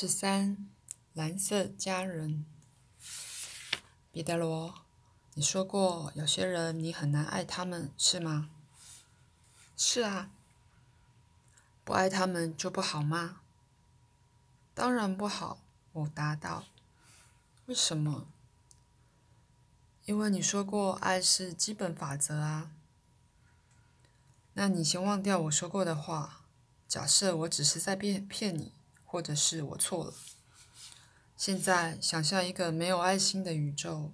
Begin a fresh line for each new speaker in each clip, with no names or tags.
十三，蓝色家人。彼得罗，你说过有些人你很难爱他们，是吗？
是啊。
不爱他们就不好吗？
当然不好，我答道。
为什么？
因为你说过爱是基本法则啊。
那你先忘掉我说过的话。假设我只是在骗骗你。或者是我错了。现在想象一个没有爱心的宇宙。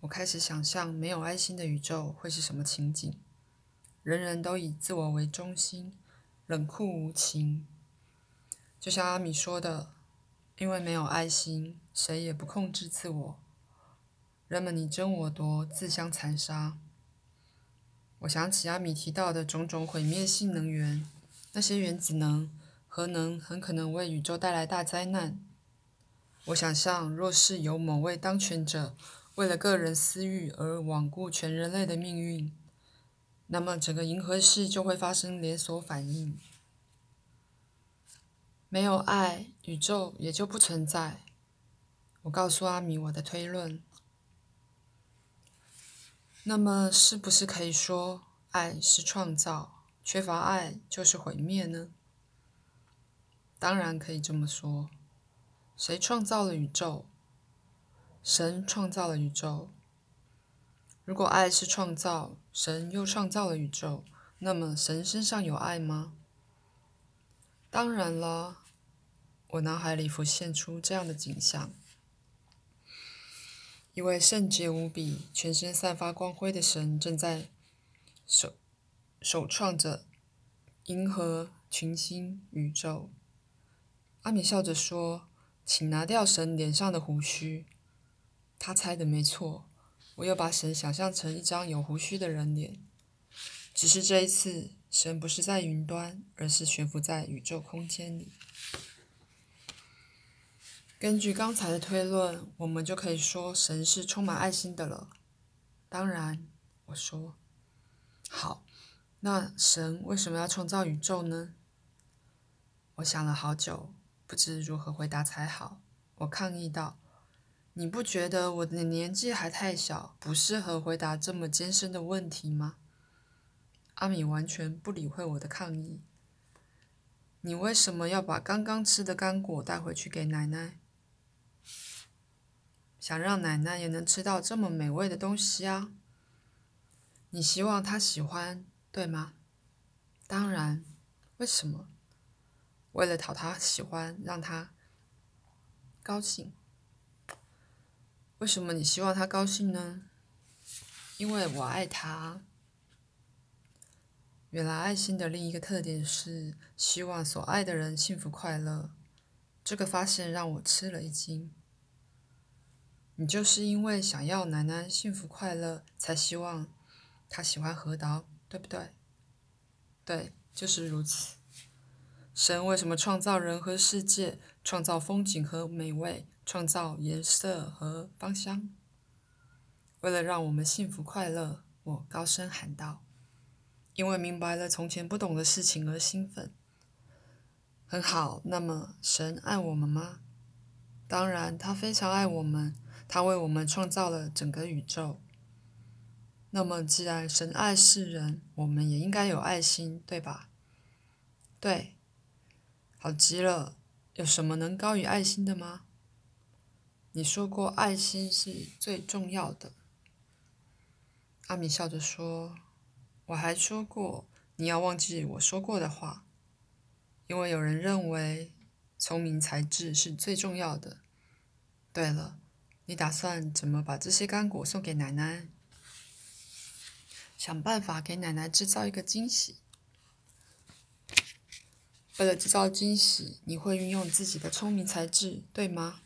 我开始想象没有爱心的宇宙会是什么情景？人人都以自我为中心，冷酷无情。就像阿米说的，因为没有爱心，谁也不控制自我。人们你争我夺，自相残杀。我想起阿米提到的种种毁灭性能源。那些原子能、核能很可能为宇宙带来大灾难。我想象，若是有某位当权者为了个人私欲而罔顾全人类的命运，那么整个银河系就会发生连锁反应。没有爱，宇宙也就不存在。我告诉阿米我的推论。那么，是不是可以说，爱是创造？缺乏爱就是毁灭呢？当然可以这么说。谁创造了宇宙？神创造了宇宙。如果爱是创造，神又创造了宇宙，那么神身上有爱吗？当然了，我脑海里浮现出这样的景象：一位圣洁无比、全身散发光辉的神正在手。首创着银河、群星、宇宙。阿米笑着说：“请拿掉神脸上的胡须。”他猜的没错，我又把神想象成一张有胡须的人脸。只是这一次，神不是在云端，而是悬浮在宇宙空间里。根据刚才的推论，我们就可以说神是充满爱心的了。当然，我说好。那神为什么要创造宇宙呢？我想了好久，不知如何回答才好。我抗议道：“你不觉得我的年纪还太小，不适合回答这么艰深的问题吗？”阿米完全不理会我的抗议。你为什么要把刚刚吃的干果带回去给奶奶？想让奶奶也能吃到这么美味的东西啊！你希望她喜欢。对吗？当然。为什么？为了讨他喜欢，让他高兴。为什么你希望他高兴呢？因为我爱他。原来爱心的另一个特点是希望所爱的人幸福快乐。这个发现让我吃了一惊。你就是因为想要奶奶幸福快乐，才希望他喜欢核桃。对不对？对，就是如此。神为什么创造人和世界，创造风景和美味，创造颜色和芳香？为了让我们幸福快乐，我高声喊道：“因为明白了从前不懂的事情而兴奋。”很好，那么神爱我们吗？当然，他非常爱我们，他为我们创造了整个宇宙。那么，既然神爱世人，我们也应该有爱心，对吧？对，好极了。有什么能高于爱心的吗？你说过爱心是最重要的。阿米笑着说：“我还说过，你要忘记我说过的话，因为有人认为聪明才智是最重要的。对了，你打算怎么把这些干果送给奶奶？”想办法给奶奶制造一个惊喜。为了制造惊喜，你会运用自己的聪明才智，对吗？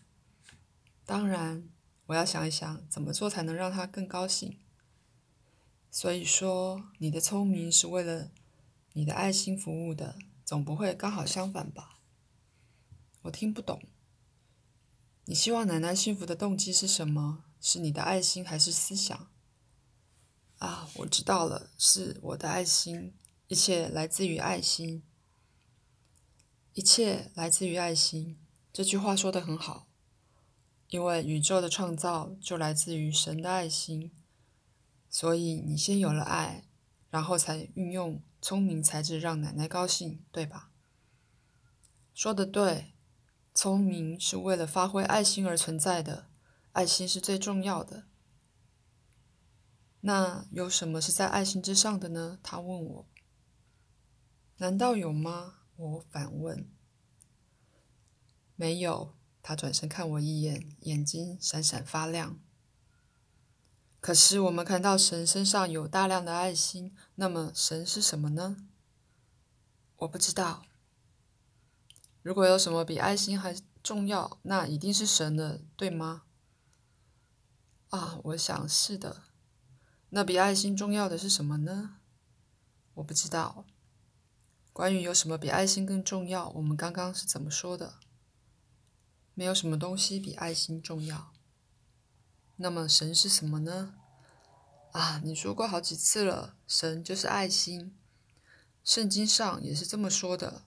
当然，我要想一想怎么做才能让她更高兴。所以说，你的聪明是为了你的爱心服务的，总不会刚好相反吧？我听不懂。你希望奶奶幸福的动机是什么？是你的爱心还是思想？啊，我知道了，是我的爱心，一切来自于爱心。一切来自于爱心。这句话说的很好，因为宇宙的创造就来自于神的爱心。所以你先有了爱，然后才运用聪明才智让奶奶高兴，对吧？说的对，聪明是为了发挥爱心而存在的，爱心是最重要的。那有什么是在爱心之上的呢？他问我。难道有吗？我反问。没有。他转身看我一眼，眼睛闪闪发亮。可是我们看到神身上有大量的爱心，那么神是什么呢？我不知道。如果有什么比爱心还重要，那一定是神了，对吗？啊，我想是的。那比爱心重要的是什么呢？我不知道。关于有什么比爱心更重要，我们刚刚是怎么说的？没有什么东西比爱心重要。那么神是什么呢？啊，你说过好几次了，神就是爱心。圣经上也是这么说的。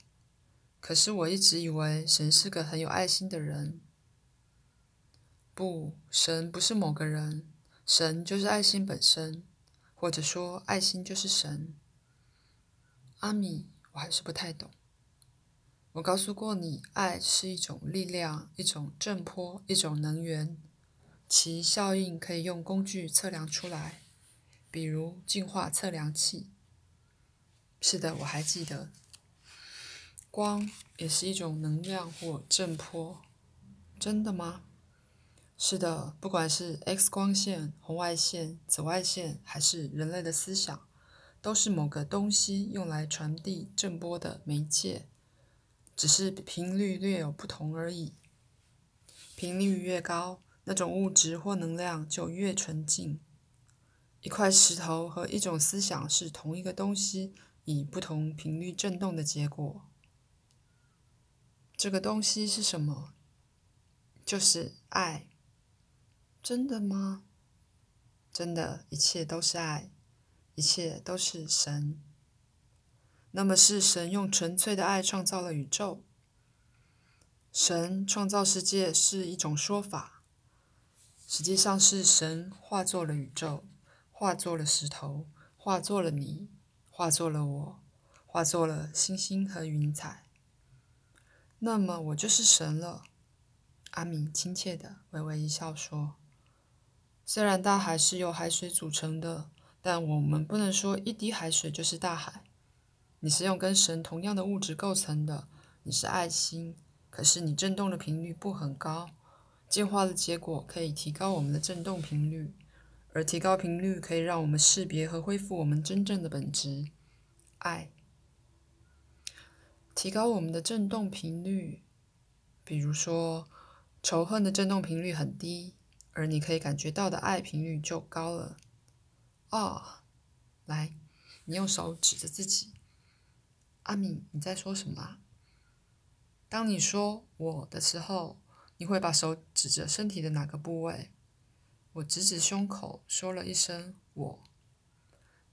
可是我一直以为神是个很有爱心的人。不，神不是某个人。神就是爱心本身，或者说爱心就是神。阿米，我还是不太懂。我告诉过你，爱是一种力量，一种震波，一种能源，其效应可以用工具测量出来，比如净化测量器。是的，我还记得。光也是一种能量或震波。真的吗？是的，不管是 X 光线、红外线、紫外线，还是人类的思想，都是某个东西用来传递震波的媒介，只是频率略有不同而已。频率越高，那种物质或能量就越纯净。一块石头和一种思想是同一个东西，以不同频率振动的结果。这个东西是什么？就是爱。真的吗？真的，一切都是爱，一切都是神。那么是神用纯粹的爱创造了宇宙。神创造世界是一种说法，实际上是神化作了宇宙，化作了石头，化作了你，化作了我，化作了星星和云彩。那么我就是神了。阿米亲切的微微一笑说。虽然大海是由海水组成的，但我们不能说一滴海水就是大海。你是用跟神同样的物质构成的，你是爱心，可是你振动的频率不很高。进化的结果可以提高我们的振动频率，而提高频率可以让我们识别和恢复我们真正的本质——爱。提高我们的振动频率，比如说仇恨的振动频率很低。而你可以感觉到的爱频率就高了。哦，来，你用手指着自己。阿米，你在说什么？当你说“我”的时候，你会把手指着身体的哪个部位？我指指胸口，说了一声“我”。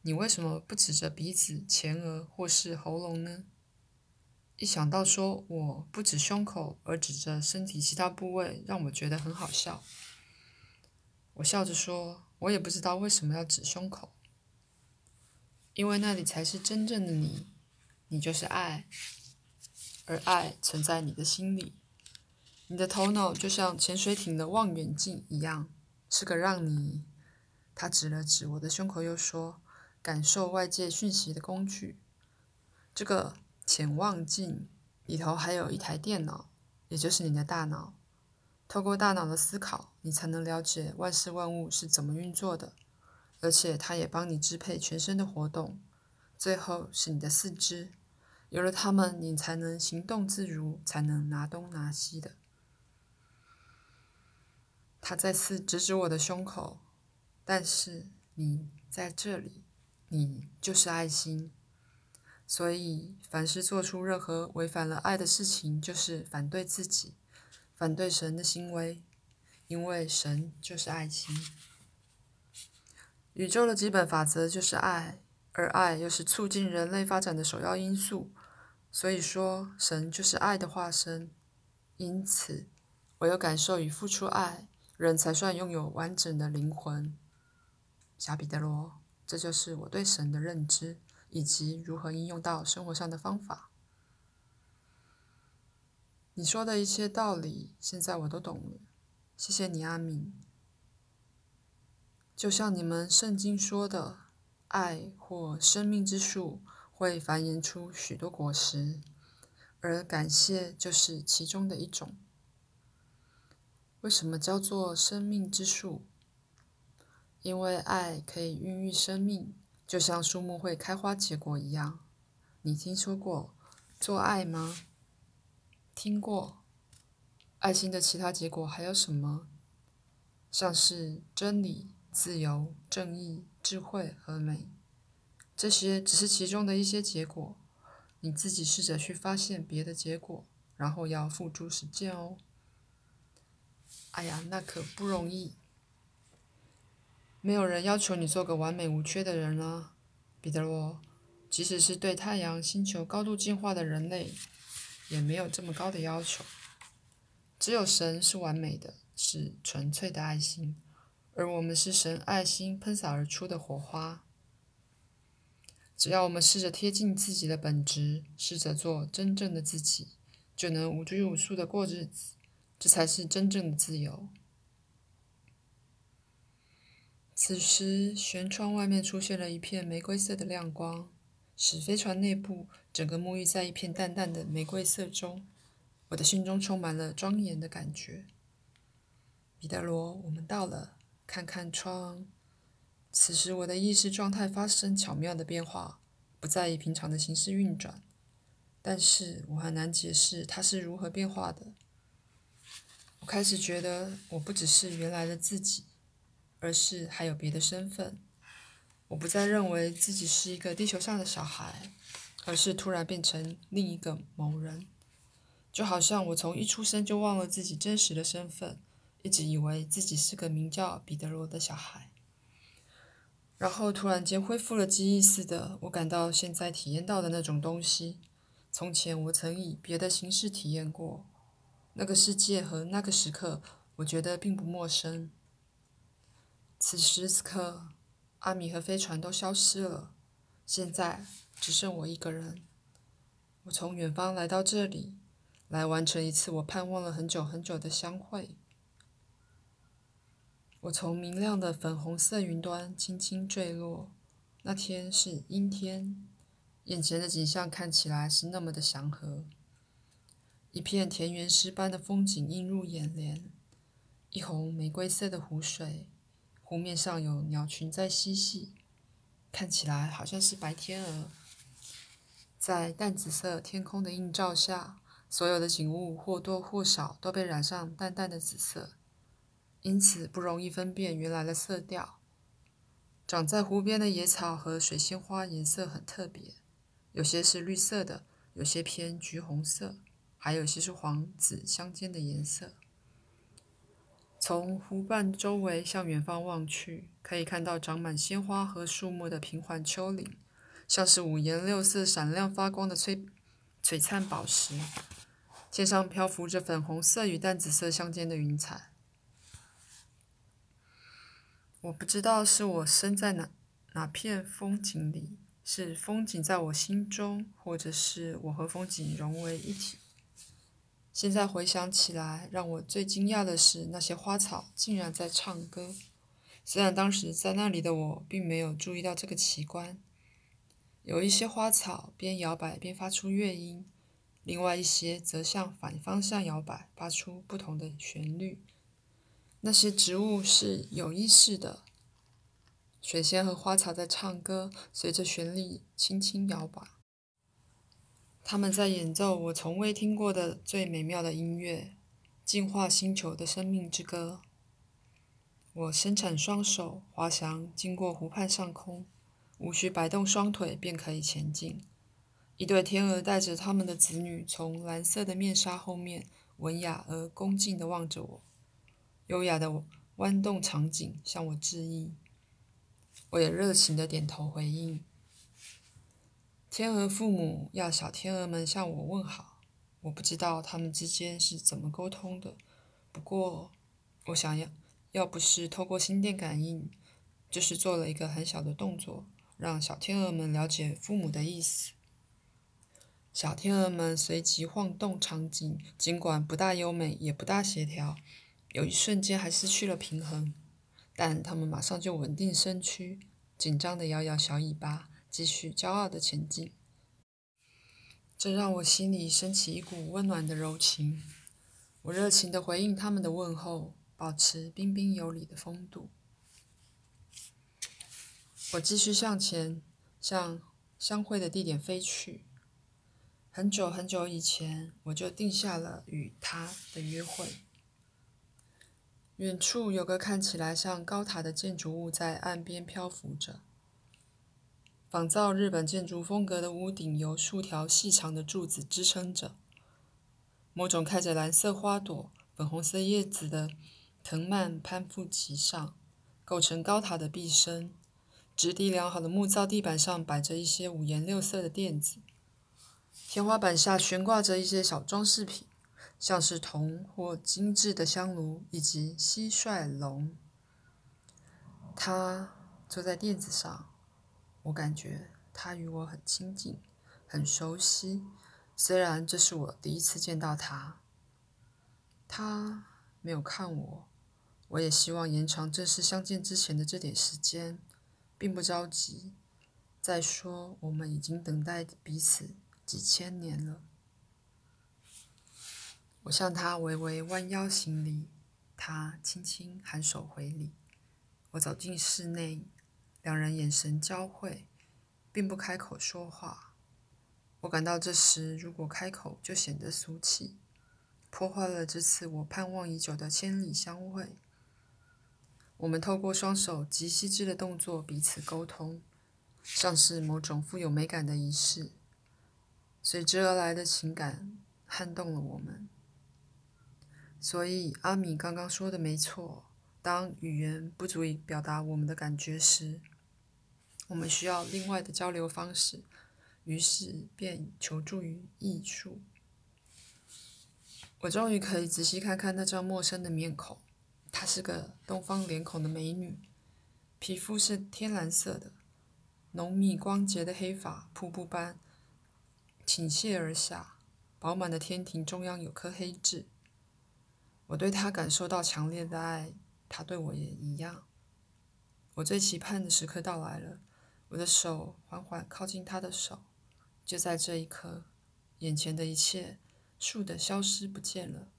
你为什么不指着鼻子、前额或是喉咙呢？一想到说我不指胸口，而指着身体其他部位，让我觉得很好笑。我笑着说：“我也不知道为什么要指胸口，因为那里才是真正的你，你就是爱，而爱存在你的心里。你的头脑就像潜水艇的望远镜一样，是个让你……”他指了指我的胸口，又说：“感受外界讯息的工具。这个潜望镜里头还有一台电脑，也就是你的大脑。”透过大脑的思考，你才能了解万事万物是怎么运作的，而且它也帮你支配全身的活动。最后是你的四肢，有了它们，你才能行动自如，才能拿东拿西的。他再次指指我的胸口，但是你在这里，你就是爱心。所以，凡是做出任何违反了爱的事情，就是反对自己。反对神的行为，因为神就是爱心。宇宙的基本法则就是爱，而爱又是促进人类发展的首要因素。所以说，神就是爱的化身。因此，唯有感受与付出爱，人才算拥有完整的灵魂。小彼得罗，这就是我对神的认知，以及如何应用到生活上的方法。你说的一切道理，现在我都懂了。谢谢你，阿敏。就像你们圣经说的，爱或生命之树会繁衍出许多果实，而感谢就是其中的一种。为什么叫做生命之树？因为爱可以孕育生命，就像树木会开花结果一样。你听说过做爱吗？听过，爱心的其他结果还有什么？像是真理、自由、正义、智慧和美，这些只是其中的一些结果。你自己试着去发现别的结果，然后要付诸实践哦。哎呀，那可不容易。没有人要求你做个完美无缺的人啊，彼得罗。即使是对太阳星球高度进化的人类。也没有这么高的要求，只有神是完美的，是纯粹的爱心，而我们是神爱心喷洒而出的火花。只要我们试着贴近自己的本质，试着做真正的自己，就能无拘无束的过日子，这才是真正的自由。此时，舷窗外面出现了一片玫瑰色的亮光。使飞船内部整个沐浴在一片淡淡的玫瑰色中，我的心中充满了庄严的感觉。彼得罗，我们到了，看看窗。此时我的意识状态发生巧妙的变化，不再以平常的形式运转，但是我很难解释它是如何变化的。我开始觉得我不只是原来的自己，而是还有别的身份。我不再认为自己是一个地球上的小孩，而是突然变成另一个某人，就好像我从一出生就忘了自己真实的身份，一直以为自己是个名叫彼得罗的小孩，然后突然间恢复了记忆似的，我感到现在体验到的那种东西，从前我曾以别的形式体验过，那个世界和那个时刻，我觉得并不陌生。此时此刻。阿米和飞船都消失了，现在只剩我一个人。我从远方来到这里，来完成一次我盼望了很久很久的相会。我从明亮的粉红色云端轻轻坠落。那天是阴天，眼前的景象看起来是那么的祥和。一片田园诗般的风景映入眼帘，一泓玫瑰色的湖水。湖面上有鸟群在嬉戏，看起来好像是白天鹅。在淡紫色天空的映照下，所有的景物或多或少都被染上淡淡的紫色，因此不容易分辨原来的色调。长在湖边的野草和水仙花颜色很特别，有些是绿色的，有些偏橘红色，还有些是黄紫相间的颜色。从湖畔周围向远方望去，可以看到长满鲜花和树木的平缓丘陵，像是五颜六色、闪亮发光的璀璀璨宝石。天上漂浮着粉红色与淡紫色相间的云彩。我不知道是我身在哪哪片风景里，是风景在我心中，或者是我和风景融为一体。现在回想起来，让我最惊讶的是，那些花草竟然在唱歌。虽然当时在那里的我并没有注意到这个奇观。有一些花草边摇摆边发出乐音，另外一些则向反方向摇摆，发出不同的旋律。那些植物是有意识的，水仙和花草在唱歌，随着旋律轻轻摇摆。他们在演奏我从未听过的最美妙的音乐，净化星球的生命之歌。我伸展双手，滑翔经过湖畔上空，无需摆动双腿便可以前进。一对天鹅带着他们的子女，从蓝色的面纱后面，文雅而恭敬地望着我，优雅的弯动场景向我致意。我也热情地点头回应。天鹅父母要小天鹅们向我问好。我不知道他们之间是怎么沟通的，不过我想要，要不是透过心电感应，就是做了一个很小的动作，让小天鹅们了解父母的意思。小天鹅们随即晃动场景，尽管不大优美，也不大协调，有一瞬间还失去了平衡，但他们马上就稳定身躯，紧张地摇摇小尾巴，继续骄傲地前进。这让我心里升起一股温暖的柔情。我热情地回应他们的问候，保持彬彬有礼的风度。我继续向前，向相会的地点飞去。很久很久以前，我就定下了与他的约会。远处有个看起来像高塔的建筑物在岸边漂浮着。仿造日本建筑风格的屋顶由数条细长的柱子支撑着。某种开着蓝色花朵、粉红色叶子的藤蔓攀附其上，构成高塔的壁身。质地良好的木造地板上摆着一些五颜六色的垫子。天花板下悬挂着一些小装饰品，像是铜或精致的香炉以及蟋蟀笼。他坐在垫子上。我感觉他与我很亲近，很熟悉。虽然这是我第一次见到他，他没有看我。我也希望延长正式相见之前的这点时间，并不着急。再说，我们已经等待彼此几千年了。我向他微微弯腰行礼，他轻轻颔首回礼。我走进室内。两人眼神交汇，并不开口说话。我感到这时如果开口，就显得俗气，破坏了这次我盼望已久的千里相会。我们透过双手极细致的动作彼此沟通，像是某种富有美感的仪式。随之而来的情感撼动了我们。所以阿米刚刚说的没错，当语言不足以表达我们的感觉时。我们需要另外的交流方式，于是便求助于艺术。我终于可以仔细看看那张陌生的面孔。她是个东方脸孔的美女，皮肤是天蓝色的，浓密光洁的黑发瀑布般倾泻而下，饱满的天庭中央有颗黑痣。我对她感受到强烈的爱，她对我也一样。我最期盼的时刻到来了。我的手缓缓靠近他的手，就在这一刻，眼前的一切倏地消失不见了。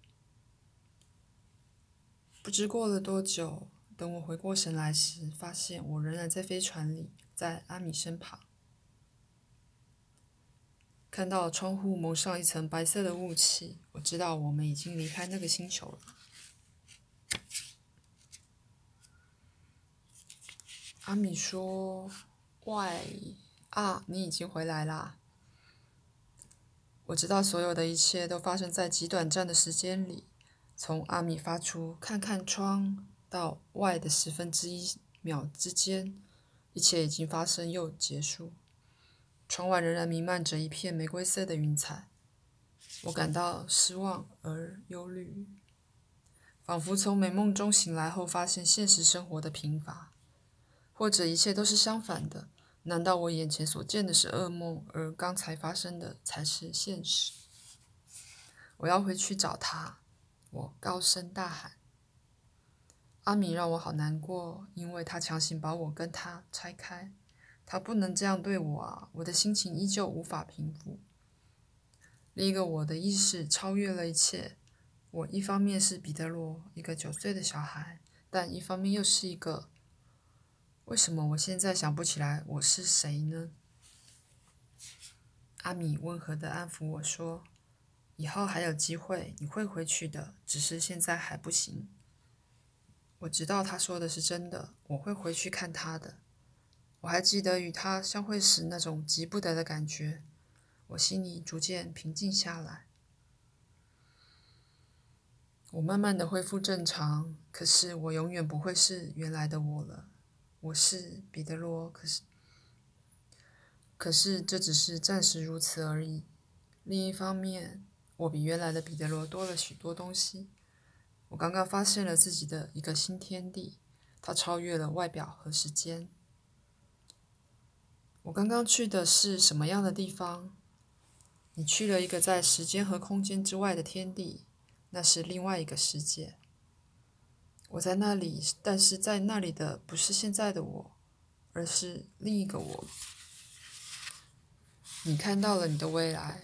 不知过了多久，等我回过神来时，发现我仍然在飞船里，在阿米身旁。看到窗户蒙上一层白色的雾气，我知道我们已经离开那个星球了。阿米说。喂，啊，你已经回来啦！我知道所有的一切都发生在极短暂的时间里，从阿米发出“看看窗”到 Y 的十分之一秒之间，一切已经发生又结束。窗外仍然弥漫着一片玫瑰色的云彩，我感到失望而忧虑，仿佛从美梦中醒来后发现现实生活的贫乏，或者一切都是相反的。难道我眼前所见的是噩梦，而刚才发生的才是现实？我要回去找他，我高声大喊。阿米让我好难过，因为他强行把我跟他拆开。他不能这样对我啊！我的心情依旧无法平复。另一个我的意识超越了一切。我一方面是彼得罗，一个九岁的小孩，但一方面又是一个……为什么我现在想不起来我是谁呢？阿米温和地安抚我说：“以后还有机会，你会回去的，只是现在还不行。”我知道他说的是真的，我会回去看他的。我还记得与他相会时那种急不得的感觉，我心里逐渐平静下来。我慢慢的恢复正常，可是我永远不会是原来的我了。我是彼得罗，可是，可是这只是暂时如此而已。另一方面，我比原来的彼得罗多了许多东西。我刚刚发现了自己的一个新天地，它超越了外表和时间。我刚刚去的是什么样的地方？你去了一个在时间和空间之外的天地，那是另外一个世界。我在那里，但是在那里的不是现在的我，而是另一个我。你看到了你的未来。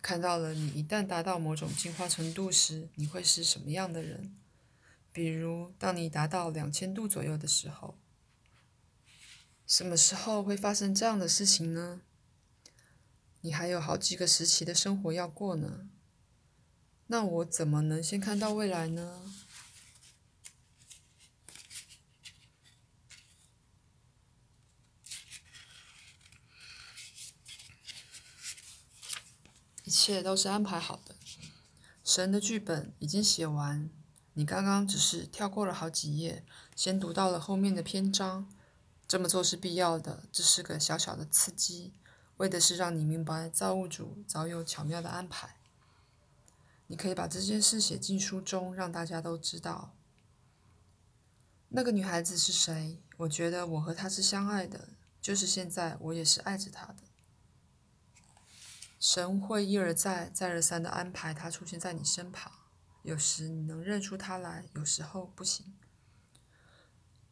看到了，你一旦达到某种进化程度时，你会是什么样的人？比如，当你达到两千度左右的时候，什么时候会发生这样的事情呢？你还有好几个时期的生活要过呢。那我怎么能先看到未来呢？一切都是安排好的，神的剧本已经写完，你刚刚只是跳过了好几页，先读到了后面的篇章。这么做是必要的，这是个小小的刺激，为的是让你明白造物主早有巧妙的安排。你可以把这件事写进书中，让大家都知道。那个女孩子是谁？我觉得我和她是相爱的，就是现在，我也是爱着她的。神会一而再、再而三的安排他出现在你身旁，有时你能认出他来，有时候不行。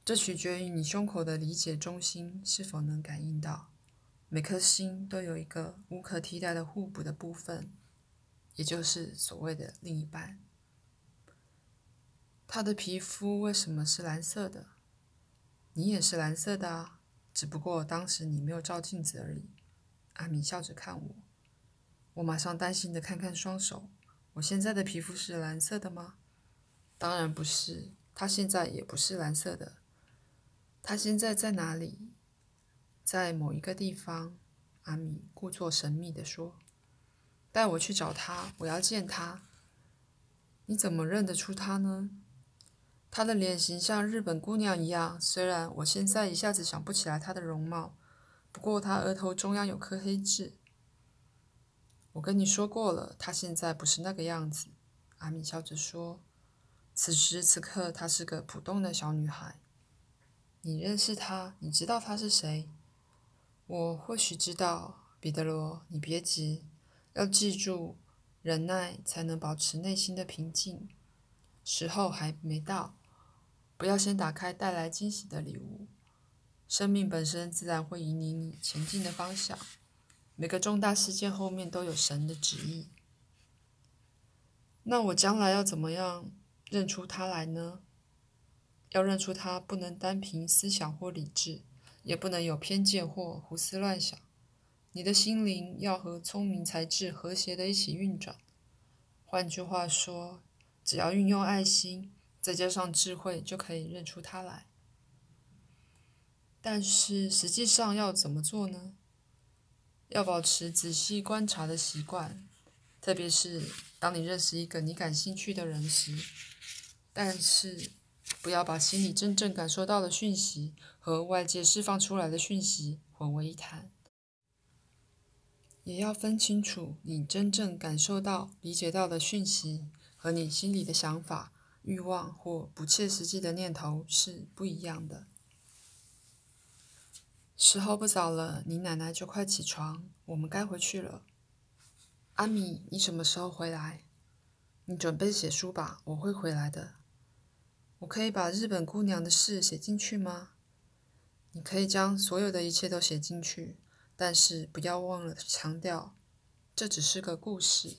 这取决于你胸口的理解中心是否能感应到。每颗心都有一个无可替代的互补的部分，也就是所谓的另一半。他的皮肤为什么是蓝色的？你也是蓝色的啊，只不过当时你没有照镜子而已。阿米笑着看我。我马上担心的看看双手，我现在的皮肤是蓝色的吗？当然不是，他现在也不是蓝色的。他现在在哪里？在某一个地方。阿米故作神秘的说：“带我去找他，我要见他。”你怎么认得出他呢？他的脸型像日本姑娘一样，虽然我现在一下子想不起来她的容貌，不过她额头中央有颗黑痣。我跟你说过了，她现在不是那个样子。”阿米笑着说，“此时此刻，她是个普通的小女孩。你认识她？你知道她是谁？我或许知道。彼得罗，你别急，要记住，忍耐才能保持内心的平静。时候还没到，不要先打开带来惊喜的礼物。生命本身自然会引领你前进的方向。”每个重大事件后面都有神的旨意。那我将来要怎么样认出他来呢？要认出他，不能单凭思想或理智，也不能有偏见或胡思乱想。你的心灵要和聪明才智和谐的一起运转。换句话说，只要运用爱心，再加上智慧，就可以认出他来。但是实际上要怎么做呢？要保持仔细观察的习惯，特别是当你认识一个你感兴趣的人时。但是，不要把心里真正感受到的讯息和外界释放出来的讯息混为一谈。也要分清楚你真正感受到、理解到的讯息和你心里的想法、欲望或不切实际的念头是不一样的。时候不早了，你奶奶就快起床，我们该回去了。阿米，你什么时候回来？你准备写书吧，我会回来的。我可以把日本姑娘的事写进去吗？你可以将所有的一切都写进去，但是不要忘了强调，这只是个故事。